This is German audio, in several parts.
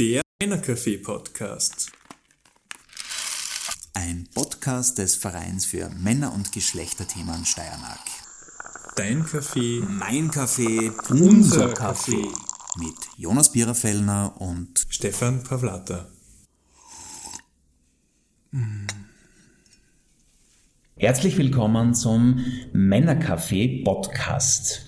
Der Männercafé-Podcast. Ein Podcast des Vereins für Männer- und Geschlechterthemen Steiermark. Dein Kaffee, Mein Kaffee, unser Kaffee. Mit Jonas Biererfellner und Stefan Pavlata. Herzlich willkommen zum Männercafé Podcast.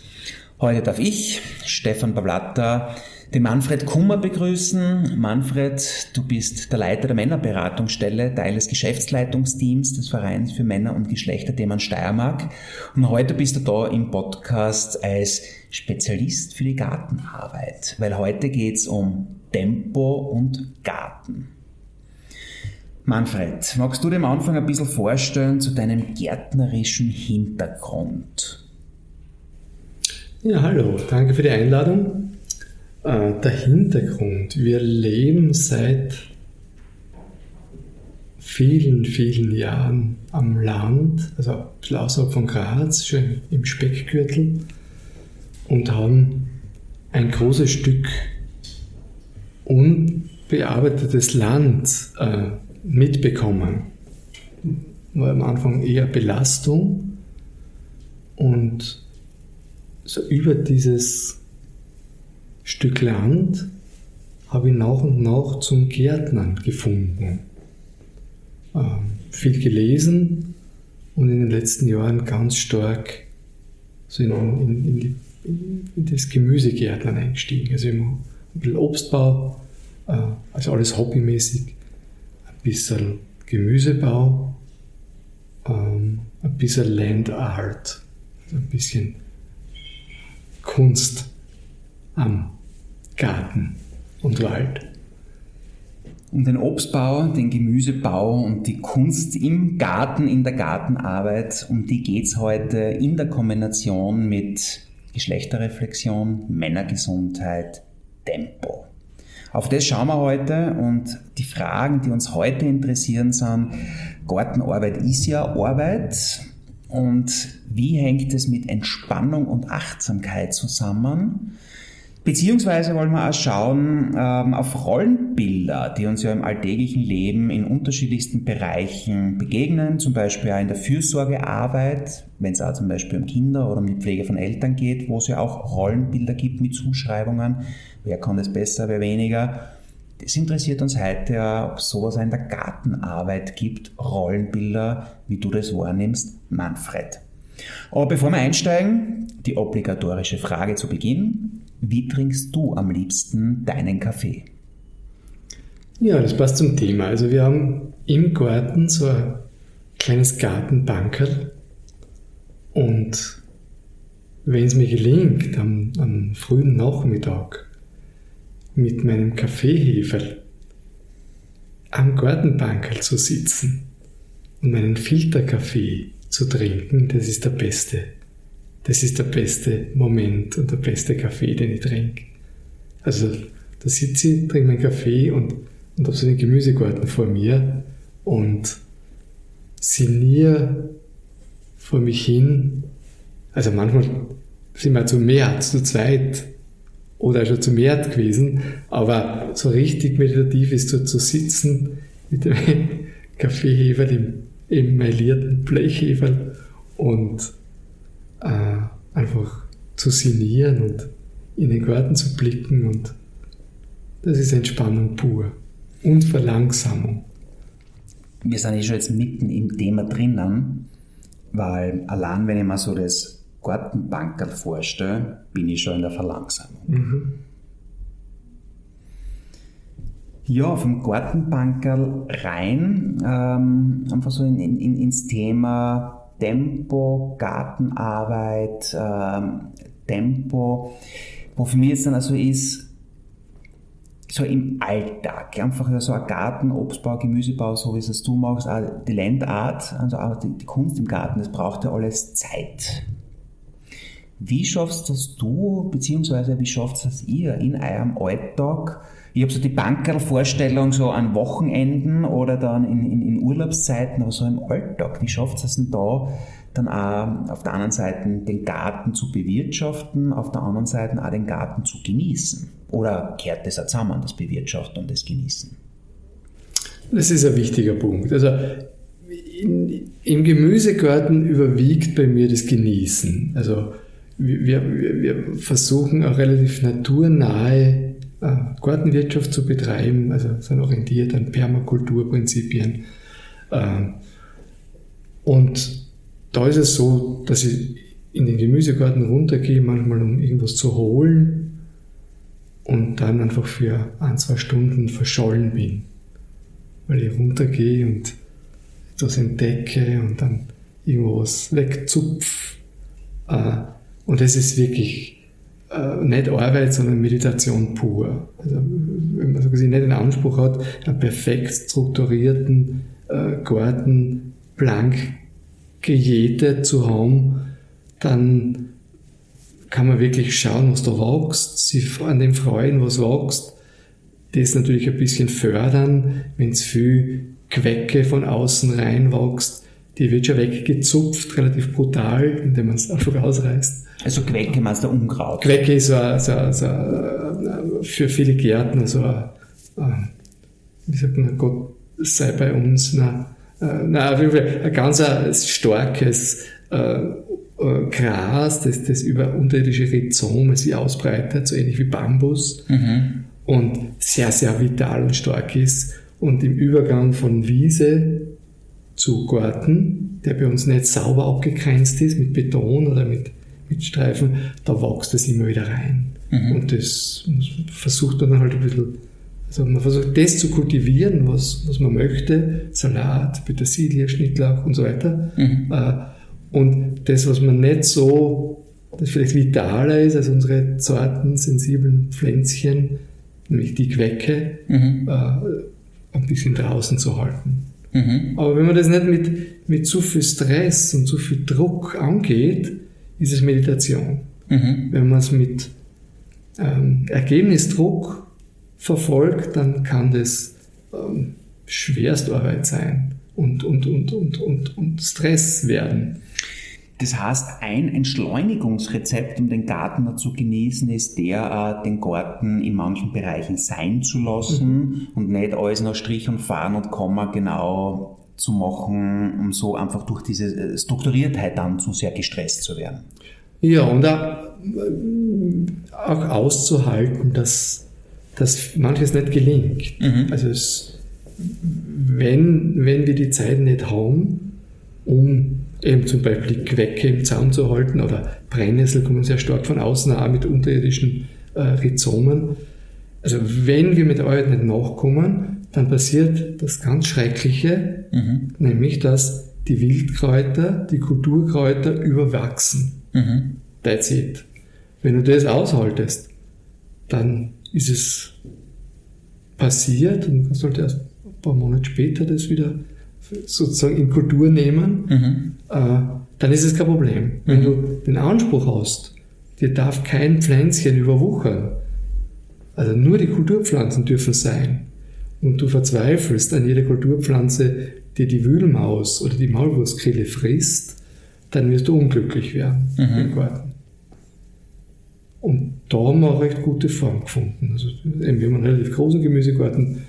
Heute darf ich, Stefan Pavlata, den Manfred Kummer begrüßen. Manfred, du bist der Leiter der Männerberatungsstelle, Teil des Geschäftsleitungsteams des Vereins für Männer- und Geschlechterthemen Steiermark. Und heute bist du da im Podcast als Spezialist für die Gartenarbeit, weil heute geht's um Tempo und Garten. Manfred, magst du dir am Anfang ein bisschen vorstellen zu deinem gärtnerischen Hintergrund? Ja, hallo, danke für die Einladung. Äh, der Hintergrund, wir leben seit vielen, vielen Jahren am Land, also ein bisschen außerhalb von Graz, schon im Speckgürtel und haben ein großes Stück unbearbeitetes Land äh, mitbekommen. War am Anfang eher Belastung und so über dieses Stück Land habe ich nach und nach zum Gärtnern gefunden. Ähm, viel gelesen und in den letzten Jahren ganz stark so in, in, in, in das Gemüsegärtnern eingestiegen. Also immer ein bisschen Obstbau, äh, also alles hobbymäßig, ein bisschen Gemüsebau, ähm, ein bisschen Land Art, also ein bisschen Kunst am Garten und Wald. Um den Obstbau, den Gemüsebau und die Kunst im Garten, in der Gartenarbeit, um die geht's heute in der Kombination mit Geschlechterreflexion, Männergesundheit, Tempo. Auf das schauen wir heute und die Fragen, die uns heute interessieren, sind, Gartenarbeit ist ja Arbeit und wie hängt es mit Entspannung und Achtsamkeit zusammen? Beziehungsweise wollen wir auch schauen ähm, auf Rollenbilder, die uns ja im alltäglichen Leben in unterschiedlichsten Bereichen begegnen, zum Beispiel auch in der Fürsorgearbeit, wenn es auch zum Beispiel um Kinder oder um die Pflege von Eltern geht, wo es ja auch Rollenbilder gibt mit Zuschreibungen, wer kann das besser, wer weniger. Das interessiert uns heute ja, ob es sowas auch in der Gartenarbeit gibt, Rollenbilder, wie du das wahrnimmst, Manfred. Aber bevor wir einsteigen, die obligatorische Frage zu Beginn. Wie trinkst du am liebsten deinen Kaffee? Ja, das passt zum Thema. Also wir haben im Garten so ein kleines Gartenbankerl und wenn es mir gelingt, am, am frühen Nachmittag mit meinem Kaffeeheferl am Gartenbankerl zu sitzen und meinen Filterkaffee zu trinken, das ist der beste. Das ist der beste Moment und der beste Kaffee, den ich trinke. Also da sitze ich, trinke meinen Kaffee und, und habe so den Gemüsegarten vor mir und sinniere vor mich hin. Also manchmal sind wir zu mehr, zu zweit oder schon zu mehr gewesen, aber so richtig meditativ ist so zu sitzen mit dem Kaffeehefer, dem emaillierten Blechheferl und äh, einfach zu sinnieren und in den Garten zu blicken und das ist Entspannung pur und Verlangsamung. Wir sind eh schon jetzt mitten im Thema drinnen, weil allein wenn ich mir so das Gartenbankerl vorstelle, bin ich schon in der Verlangsamung. Mhm. Ja, vom Gartenbankerl rein, ähm, einfach so in, in, ins Thema Tempo, Gartenarbeit, ähm, Tempo, wo für mich jetzt dann also ist, so im Alltag, einfach so ein Garten, Obstbau, Gemüsebau, so wie es du machst, auch die Landart, also auch die, die Kunst im Garten, das braucht ja alles Zeit. Wie schaffst das du, beziehungsweise wie schafft das ihr in eurem Alltag? Ich habe so die Bankerl-Vorstellung so an Wochenenden oder dann in, in, in Urlaubszeiten, aber so im Alltag. Wie schafft es denn da, dann auch auf der anderen Seite den Garten zu bewirtschaften, auf der anderen Seite auch den Garten zu genießen? Oder kehrt das auch zusammen, das Bewirtschaften und das Genießen? Das ist ein wichtiger Punkt. Also in, im Gemüsegarten überwiegt bei mir das Genießen. Also wir, wir, wir versuchen auch relativ naturnahe Gartenwirtschaft zu betreiben, also sind orientiert an Permakulturprinzipien. Äh, und da ist es so, dass ich in den Gemüsegarten runtergehe, manchmal um irgendwas zu holen und dann einfach für ein, zwei Stunden verschollen bin. Weil ich runtergehe und etwas entdecke und dann irgendwas wegzupf. Äh, und das ist wirklich äh, nicht Arbeit, sondern Meditation pur. Also, wenn man so gesehen nicht den Anspruch hat, einen perfekt strukturierten äh, Garten blank gejätet zu haben, dann kann man wirklich schauen, was da wächst, sich an dem freuen, was wächst. Das natürlich ein bisschen fördern, wenn es viel Quecke von außen reinwächst. Die wird schon weggezupft, relativ brutal, indem man es einfach ausreißt. Also Quecke meinst du Unkraut? Quecke ist so, so, so, für viele Gärtner so ein, wie sagt man, Gott sei bei uns, na, äh, na, auf jeden Fall ein ganz starkes äh, äh, Gras, das, das über unterirdische Rhizome sich ausbreitet, so ähnlich wie Bambus mhm. und sehr, sehr vital und stark ist und im Übergang von Wiese zu Garten, der bei uns nicht sauber abgegrenzt ist mit Beton oder mit mit Streifen, da wächst es immer wieder rein. Mhm. Und das versucht man dann halt ein bisschen, also man versucht das zu kultivieren, was, was man möchte, Salat, Petersilie, Schnittlauch und so weiter. Mhm. Äh, und das, was man nicht so, das vielleicht vitaler ist als unsere zarten, sensiblen Pflänzchen, nämlich die Quecke, mhm. Äh, ein bisschen draußen zu halten. Mhm. Aber wenn man das nicht mit, mit zu viel Stress und zu viel Druck angeht, ist es Meditation. Mhm. Wenn man es mit ähm, Ergebnisdruck verfolgt, dann kann das ähm, Schwerstarbeit sein und, und, und, und, und, und Stress werden. Das heißt, ein Entschleunigungsrezept, um den Garten zu genießen, ist der, äh, den Garten in manchen Bereichen sein zu lassen mhm. und nicht alles nach Strich und Fahren und Komma genau zu machen, um so einfach durch diese äh, Strukturiertheit dann zu sehr gestresst zu werden. Ja, und auch, auch auszuhalten, dass, dass manches nicht gelingt. Mhm. Also es, wenn, wenn wir die Zeit nicht haben, um eben zum Beispiel Quecke im Zaun zu halten oder Brennnessel kommen sehr stark von außen auch mit unterirdischen äh, Rhizomen. Also wenn wir mit der Arbeit nicht nachkommen, dann passiert das ganz Schreckliche, mhm. nämlich dass die Wildkräuter, die Kulturkräuter überwachsen. Mhm. That's it. Wenn du das aushaltest, dann ist es passiert und du sollte erst ein paar Monate später das wieder sozusagen in Kultur nehmen, mhm. Äh, dann ist es kein Problem. Wenn mhm. du den Anspruch hast, dir darf kein Pflänzchen überwuchern, also nur die Kulturpflanzen dürfen sein, und du verzweifelst an jeder Kulturpflanze, die die Wühlmaus oder die Maulwurfskrille frisst, dann wirst du unglücklich werden mhm. im Garten. Und da haben wir auch recht gute Form gefunden. Also wir haben einen relativ großen Gemüsegarten,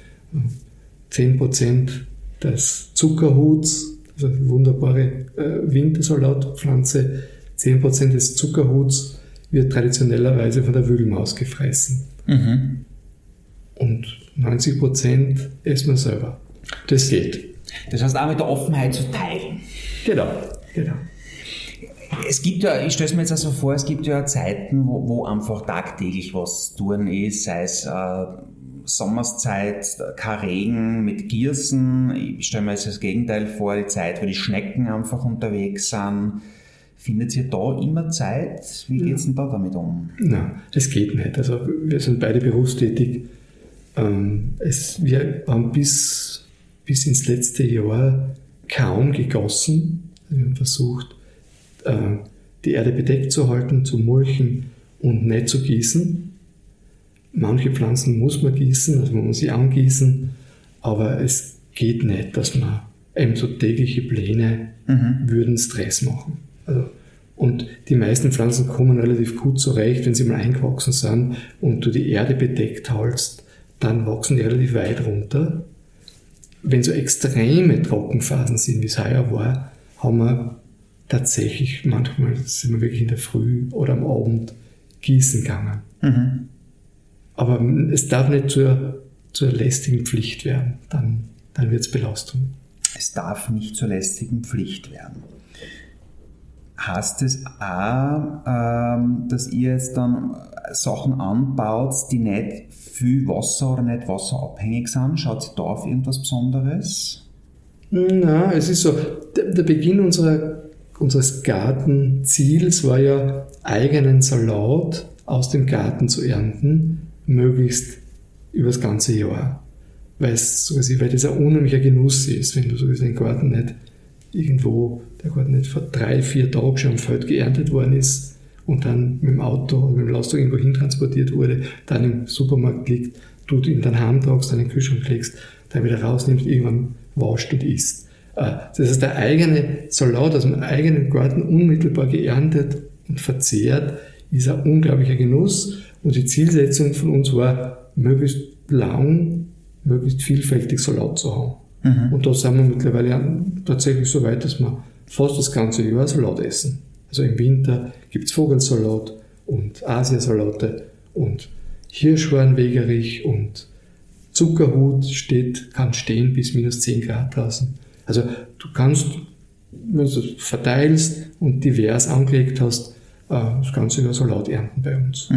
10% des Zuckerhuts, eine wunderbare äh, Wintersalatpflanze, 10% des Zuckerhuts wird traditionellerweise von der Wühlmaus gefressen. Mhm. Und 90 Prozent essen wir selber. Das geht. Das heißt auch mit der Offenheit zu teilen. Genau, genau. Es gibt ja, ich stelle es mir jetzt also vor, es gibt ja Zeiten, wo, wo einfach tagtäglich was tun ist, sei es äh, Sommerszeit, kein Regen mit Giersen. Ich stelle mir jetzt das Gegenteil vor, die Zeit, wo die Schnecken einfach unterwegs sind. Findet ihr da immer Zeit? Wie geht es denn da damit um? Nein, das geht nicht. Also wir sind beide berufstätig. Ähm, es, wir haben bis, bis ins letzte Jahr kaum gegossen. Wir haben versucht, äh, die Erde bedeckt zu halten, zu mulchen und nicht zu gießen. Manche Pflanzen muss man gießen, also man muss sie angießen, aber es geht nicht, dass man eben so tägliche Pläne würden Stress machen. Also, und die meisten Pflanzen kommen relativ gut zurecht, wenn sie mal eingewachsen sind und du die Erde bedeckt hältst, dann wachsen die relativ weit runter. Wenn so extreme Trockenphasen sind, wie es heuer war, haben wir tatsächlich manchmal sind wir wirklich in der Früh oder am Abend gießen gegangen. Mhm. Aber es darf nicht zur, zur lästigen Pflicht werden, dann, dann wird es Belastung. Es darf nicht zur lästigen Pflicht werden. Heißt es auch, ähm, dass ihr jetzt dann Sachen anbaut, die nicht viel Wasser oder nicht wasserabhängig sind? Schaut ihr da auf irgendwas Besonderes? Na, es ist so, der, der Beginn unserer, unseres Gartenziels war ja, eigenen Salat aus dem Garten zu ernten, möglichst über das ganze Jahr. Weil, weil das ein unheimlicher Genuss ist, wenn du so den Garten nicht irgendwo, der Garten nicht vor drei, vier Tagen schon am Feld geerntet worden ist und dann mit dem Auto oder mit dem Lastwagen irgendwo hin transportiert wurde, dann im Supermarkt liegt, du ihn dann heimtragst, dann in den Kühlschrank legst, dann wieder rausnimmst, irgendwann wascht und isst. Äh, Das heißt, der eigene Salat aus dem eigenen Garten unmittelbar geerntet und verzehrt, ist ein unglaublicher Genuss. Und die Zielsetzung von uns war, möglichst lang, möglichst vielfältig Salat zu haben. Und da sind wir mittlerweile tatsächlich so weit, dass wir fast das ganze Jahr Salat essen. Also im Winter gibt es Vogelsalat und Asiasalate und Hirschhornwegerich und Zuckerhut steht, kann stehen bis minus 10 Grad draußen. Also du kannst, wenn du es verteilst und divers angelegt hast, äh, das ganze Jahr Salat ernten bei uns.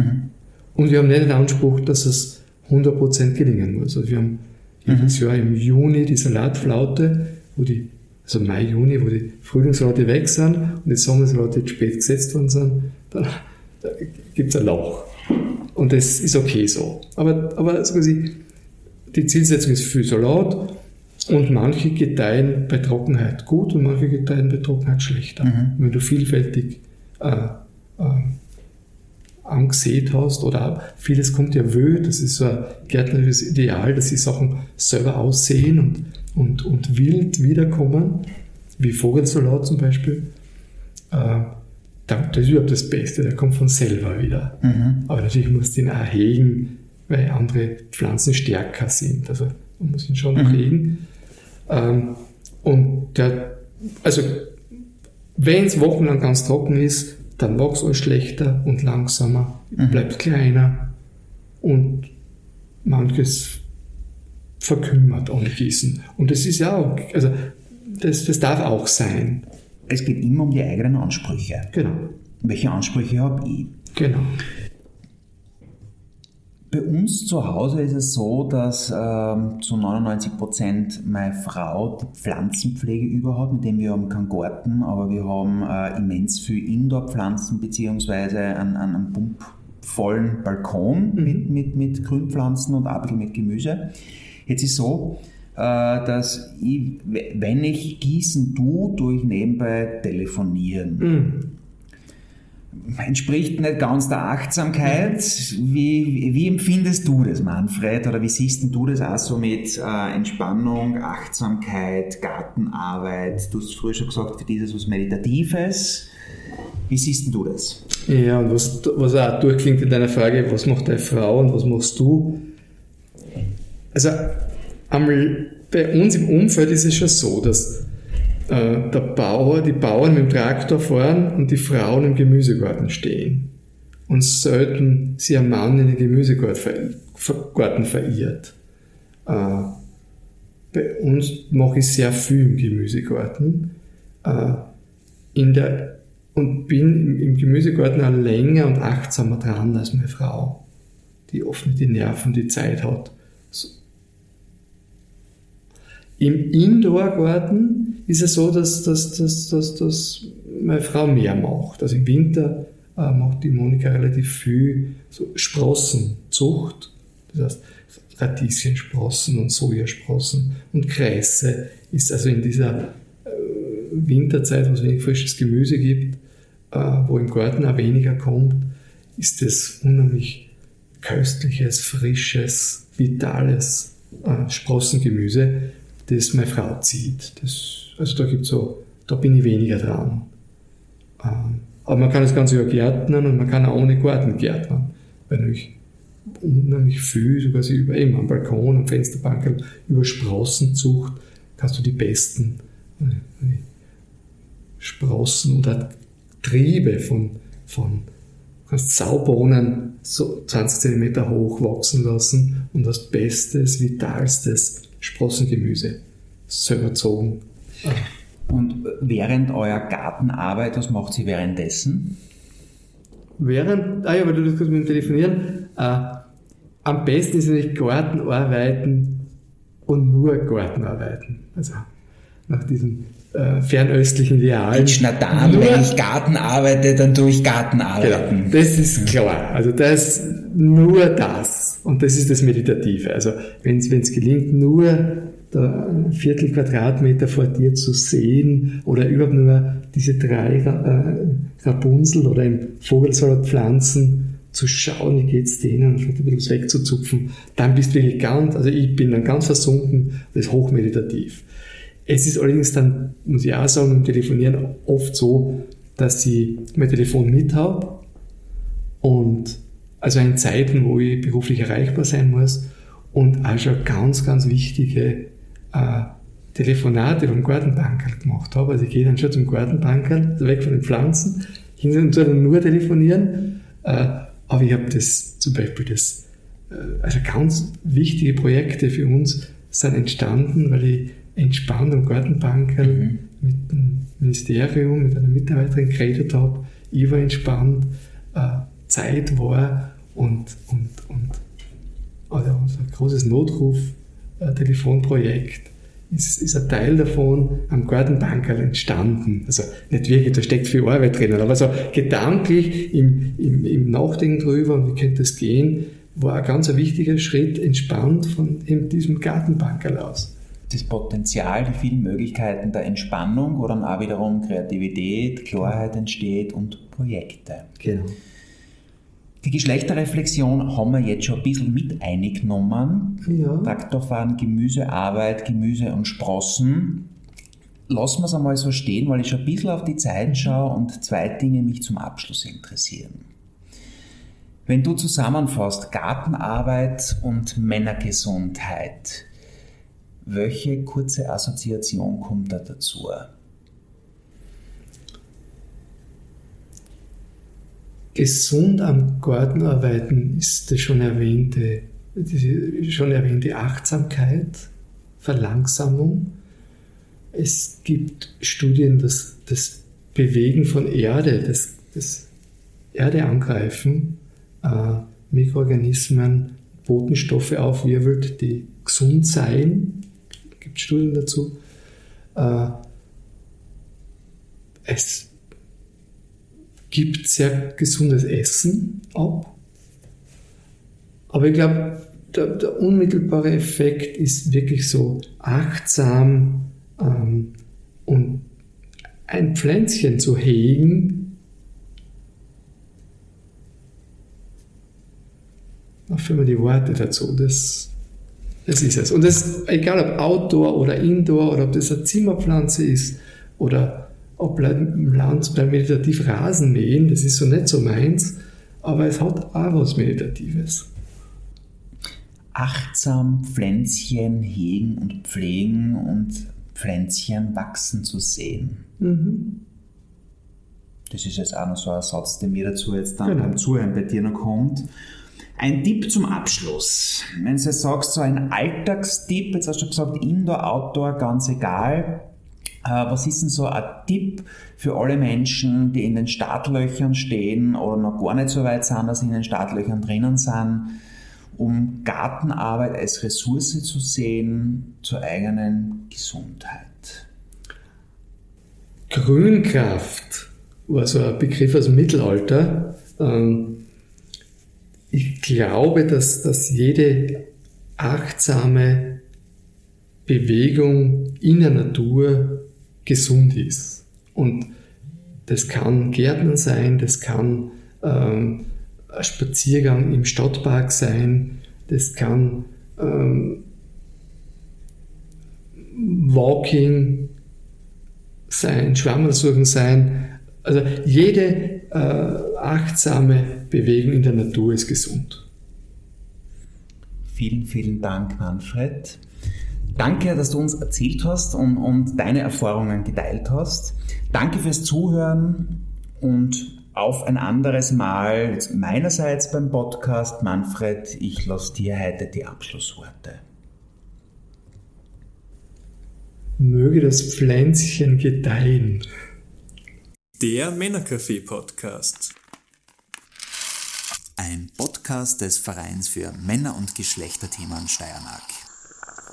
Und wir haben nicht den Anspruch, dass es 100% gelingen muss. Also wir haben jedes Jahr im Juni die Salatflaute, wo die, also Mai, Juni, wo die Frühlingssalate weg sind und die Sommersalate jetzt spät gesetzt worden sind, dann da gibt es ein Lauch. Und das ist okay so. Aber, aber so quasi, die Zielsetzung ist viel Salat und manche gedeihen bei Trockenheit gut und manche gedeihen bei Trockenheit schlechter. Wenn du vielfältig äh, äh, angesät hast oder vieles kommt ja wö, das ist so ein gärtnerisches Ideal, dass die Sachen selber aussehen und, und, und wild wiederkommen, wie Vogelsalat zum Beispiel. Äh, da- das ist überhaupt das Beste, der kommt von selber wieder. Aber natürlich musst du ihn auch hegen, weil andere Pflanzen stärker sind. Also man muss ihn schon noch hegen. Ähm, und der, also wenn es wochenlang ganz trocken ist, dann wächst alles schlechter und langsamer, bleibt kleiner und manches verkümmert ohne Gießen. Und das ist ja auch, also das, das darf auch sein. Es geht immer um die eigenen Ansprüche. Genau, Welche Ansprüche habe ich? genau. Bei uns zu Hause ist es so, dass ähm, zu 99 Prozent meine Frau die Pflanzenpflege über hat, mit dem wir haben keinen Garten, aber wir haben äh, immens viel Indoor-Pflanzen beziehungsweise einen, einen, pumpvollen Balkon mit, mit, mit Grünpflanzen und auch ein bisschen mit Gemüse. Jetzt ist so, äh, dass ich, wenn ich gießen tue, tue ich nebenbei telefonieren entspricht nicht ganz der Achtsamkeit. Wie, wie empfindest du das, Manfred? Oder wie siehst du das auch so mit äh, Entspannung, Achtsamkeit, Gartenarbeit? Du hast früher schon gesagt, für das was Meditatives. Wie siehst du das? Ja, und was, was auch durchklingt in deiner Frage, was macht deine Frau und was machst du? Also einmal bei uns im Umfeld ist es schon so, dass äh, der Bauer, die Bauern mit dem Traktor fahren und die Frauen im Gemüsegarten stehen. Und selten sie ein Mann in den Gemüsegarten ver- ver- Garten verirrt. Äh, bei uns mache ich sehr viel im Gemüsegarten. Äh, in der, und bin im, im Gemüsegarten auch länger und achtsamer dran als meine Frau, die oft nicht die Nerven die Zeit hat. So. Im Indoor-Garten ist es so, dass, dass, dass, dass, dass meine Frau mehr macht. Also im Winter äh, macht die Monika relativ viel so Sprossenzucht. Das heißt, Radieschensprossen und Sojasprossen und Kreise ist also in dieser äh, Winterzeit, wo es wenig frisches Gemüse gibt, äh, wo im Garten auch weniger kommt, ist das unheimlich köstliches, frisches, vitales äh, Sprossengemüse. das meine Frau zieht. Das, also da gibt's so, da bin ich weniger dran. Ähm, aber man kann das Ganze ja gärtnern und man kann auch ohne Garten gärtnern. Weil nämlich unheimlich viel, sogar sie über eben am Balkon, am Fensterbank, über Sprossenzucht, kannst du die besten äh, Sprossen oder Triebe von, von kannst Saubohnen so 20 cm hoch wachsen lassen und hast bestes, vitalstes Sprossengemüse selber gezogen. Und während eurer Gartenarbeit, was macht sie währenddessen? Während, ah ja, weil du das kurz mit dem Telefonieren, äh, am besten ist natürlich Gartenarbeiten und nur Gartenarbeiten. Also nach diesem äh, fernöstlichen Ideal. Dann, nur, wenn ich Garten arbeite, dann tue ich Gartenarbeiten. Genau, das ist klar. Also das, nur das. Und das ist das Meditative. Also wenn es gelingt, nur da ein Viertel Quadratmeter vor dir zu sehen oder überhaupt nur diese drei äh, Rapunzel oder im Vogelsalat pflanzen, zu schauen, wie geht's denen und vielleicht ein bisschen wegzuzupfen, dann bist du wirklich ganz, also ich bin dann ganz versunken, das ist hochmeditativ. Es ist allerdings dann, muss ich auch sagen, im Telefonieren oft so, dass ich mein Telefon mit habe und also in Zeiten, wo ich beruflich erreichbar sein muss und auch schon ganz, ganz wichtige äh, Telefonate vom Gartenbankerl gemacht habe. Also ich gehe dann schon zum Gartenbankerl, also weg von den Pflanzen, hin und dann nur telefonieren. Äh, aber ich habe das zum Beispiel das, äh, also ganz wichtige Projekte für uns sind entstanden, weil ich entspannt am Gartenbankerl mhm. mit dem Ministerium, mit einer Mitarbeiterin geredet habe. Ich war entspannt, äh, Zeit war und, und, und also unser großes Notruf-Telefonprojekt ist, ist ein Teil davon am Gartenbankerl entstanden. Also nicht wirklich, da steckt viel Arbeit drinnen, aber so gedanklich im, im, im Nachdenken drüber, wie könnte das gehen, war ein ganz wichtiger Schritt entspannt von eben diesem Gartenbankerl aus das Potenzial, die vielen Möglichkeiten der Entspannung, wo dann auch wiederum Kreativität, Klarheit entsteht und Projekte. Genau. Die Geschlechterreflexion haben wir jetzt schon ein bisschen mit eingenommen. Ja. Traktorfahren, Gemüsearbeit, Gemüse und Sprossen. Lassen wir es einmal so stehen, weil ich schon ein bisschen auf die Zeit schaue und zwei Dinge mich zum Abschluss interessieren. Wenn du zusammenfasst Gartenarbeit und Männergesundheit, welche kurze Assoziation kommt da dazu? Gesund am Garten arbeiten ist das schon erwähnte, die schon erwähnte Achtsamkeit, Verlangsamung. Es gibt Studien, dass das Bewegen von Erde, das, das Erde angreifen, äh, Mikroorganismen, Botenstoffe aufwirbelt, die gesund seien gibt Studien dazu. Äh, es gibt sehr gesundes Essen ab. Aber ich glaube, der, der, unmittelbare Effekt ist wirklich so achtsam ähm, und ein Pflänzchen zu hegen. Da mir die Worte dazu. Das das ist es. Und das, egal ob Outdoor oder Indoor oder ob das eine Zimmerpflanze ist oder ob Land beim meditativ Rasen mähen, das ist so nicht so meins, aber es hat auch was Meditatives. Achtsam Pflänzchen hegen und pflegen und Pflänzchen wachsen zu sehen. Mhm. Das ist jetzt auch noch so ein Satz, der mir dazu jetzt dann genau. beim Zuhören bei dir noch kommt. Ein Tipp zum Abschluss. Wenn du sagst, so ein Alltagstipp, jetzt hast du gesagt, Indoor, Outdoor, ganz egal. Äh, was ist denn so ein Tipp für alle Menschen, die in den Startlöchern stehen oder noch gar nicht so weit sind, dass sie in den Startlöchern drinnen sind, um Gartenarbeit als Ressource zu sehen zur eigenen Gesundheit? Grünkraft war so ein Begriff aus dem Mittelalter. Ähm, ich glaube, dass, dass jede achtsame Bewegung in der Natur gesund ist. Und das kann Gärtner sein, das kann ähm, ein Spaziergang im Stadtpark sein, das kann ähm, Walking sein, Schwammerl suchen sein. Also jede äh, achtsame Bewegung in der Natur ist gesund. Vielen, vielen Dank, Manfred. Danke, dass du uns erzählt hast und, und deine Erfahrungen geteilt hast. Danke fürs Zuhören und auf ein anderes Mal meinerseits beim Podcast. Manfred, ich lasse dir heute die Abschlussworte. Möge das Pflänzchen gedeihen. Der Männercafé-Podcast. Ein Podcast des Vereins für Männer- und Geschlechterthemen Steiermark.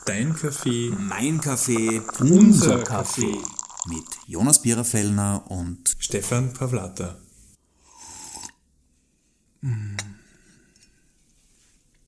Dein Kaffee, Mein Kaffee, unser Kaffee. mit Jonas Biererfellner und Stefan Pavlata. Mm.